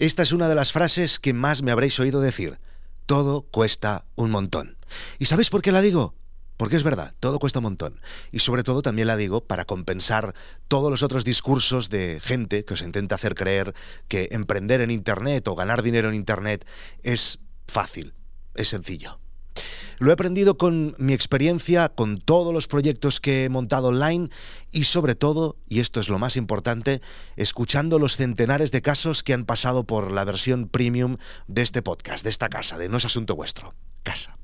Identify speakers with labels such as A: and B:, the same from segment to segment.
A: Esta es una de las frases que más me habréis oído decir. Todo cuesta un montón. ¿Y sabéis por qué la digo? Porque es verdad, todo cuesta un montón. Y sobre todo también la digo para compensar todos los otros discursos de gente que os intenta hacer creer que emprender en Internet o ganar dinero en Internet es fácil, es sencillo. Lo he aprendido con mi experiencia, con todos los proyectos que he montado online y sobre todo, y esto es lo más importante, escuchando los centenares de casos que han pasado por la versión premium de este podcast, de esta casa, de No es Asunto Vuestro. Casa.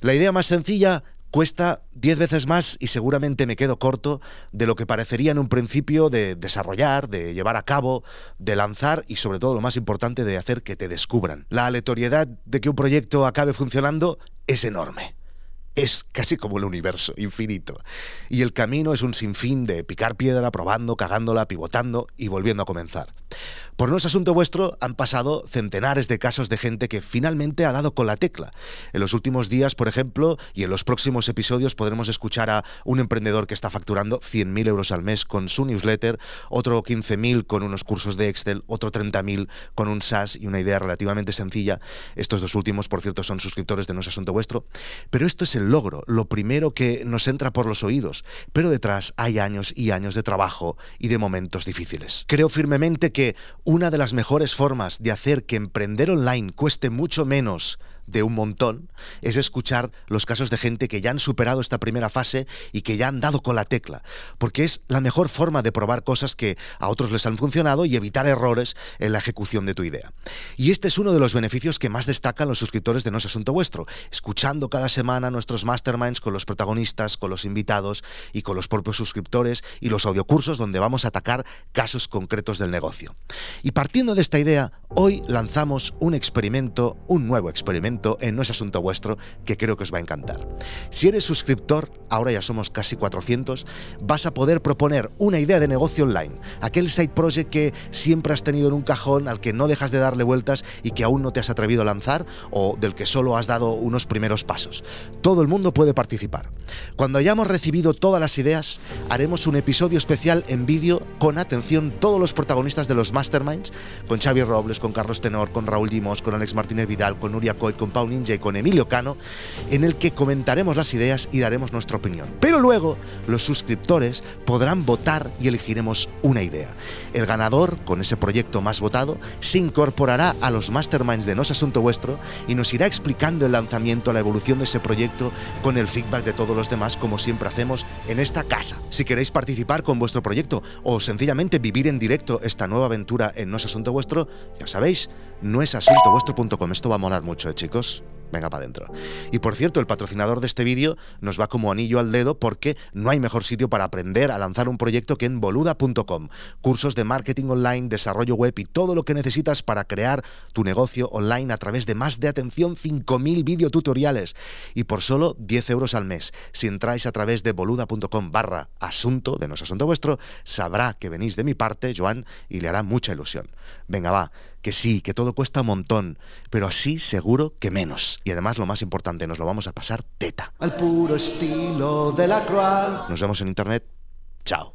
A: La idea más sencilla cuesta 10 veces más y seguramente me quedo corto de lo que parecería en un principio de desarrollar, de llevar a cabo, de lanzar y sobre todo lo más importante de hacer que te descubran. La aleatoriedad de que un proyecto acabe funcionando es enorme es casi como el universo, infinito. Y el camino es un sinfín de picar piedra, probando, cagándola, pivotando y volviendo a comenzar. Por no es asunto vuestro, han pasado centenares de casos de gente que finalmente ha dado con la tecla. En los últimos días, por ejemplo, y en los próximos episodios podremos escuchar a un emprendedor que está facturando 100.000 euros al mes con su newsletter, otro 15.000 con unos cursos de Excel, otro 30.000 con un SaaS y una idea relativamente sencilla. Estos dos últimos, por cierto, son suscriptores de No es asunto vuestro. Pero esto es el logro, lo primero que nos entra por los oídos. Pero detrás hay años y años de trabajo y de momentos difíciles. Creo firmemente que una de las mejores formas de hacer que emprender online cueste mucho menos de un montón es escuchar los casos de gente que ya han superado esta primera fase y que ya han dado con la tecla, porque es la mejor forma de probar cosas que a otros les han funcionado y evitar errores en la ejecución de tu idea. Y este es uno de los beneficios que más destacan los suscriptores de No es Asunto Vuestro, escuchando cada semana nuestros masterminds con los protagonistas, con los invitados y con los propios suscriptores y los audiocursos donde vamos a atacar casos concretos del negocio. Y partiendo de esta idea, hoy lanzamos un experimento, un nuevo experimento en No es Asunto Vuestro que creo que os va a encantar. Si eres suscriptor, ahora ya somos casi 400, vas a poder proponer una idea de negocio online, aquel side project que siempre has tenido en un cajón al que no dejas de darle vueltas y que aún no te has atrevido a lanzar o del que solo has dado unos primeros pasos. Todo el mundo puede participar. Cuando hayamos recibido todas las ideas, haremos un episodio especial en vídeo con atención todos los protagonistas de los masterminds, con Xavi Robles, con Carlos Tenor, con Raúl Dimos, con Alex Martínez Vidal, con Nuria Coy, con Pau Ninja y con Emilio Cano, en el que comentaremos las ideas y daremos nuestra opinión. Pero luego los suscriptores podrán votar y elegiremos una idea. El ganador, con ese proyecto más votado, se incorporará a los masterminds de No es Asunto Vuestro y nos irá explicando el lanzamiento, la evolución de ese proyecto con el feedback de todos los demás, como siempre hacemos en esta casa. Si queréis participar con vuestro proyecto o sencillamente vivir en directo esta nueva en No es Asunto Vuestro, ya sabéis, no es asuntovuestro.com. Esto va a molar mucho, ¿eh, chicos. Venga para adentro. Y por cierto, el patrocinador de este vídeo nos va como anillo al dedo porque no hay mejor sitio para aprender a lanzar un proyecto que en boluda.com. Cursos de marketing online, desarrollo web y todo lo que necesitas para crear tu negocio online a través de más de atención 5.000 videotutoriales y por solo 10 euros al mes. Si entráis a través de boluda.com barra asunto, de no asunto vuestro, sabrá que venís de mi parte, Joan, y le hará mucha ilusión. Venga, va que sí, que todo cuesta un montón, pero así seguro que menos. Y además lo más importante, nos lo vamos a pasar teta. Al puro estilo de la Croix. Nos vemos en internet. Chao.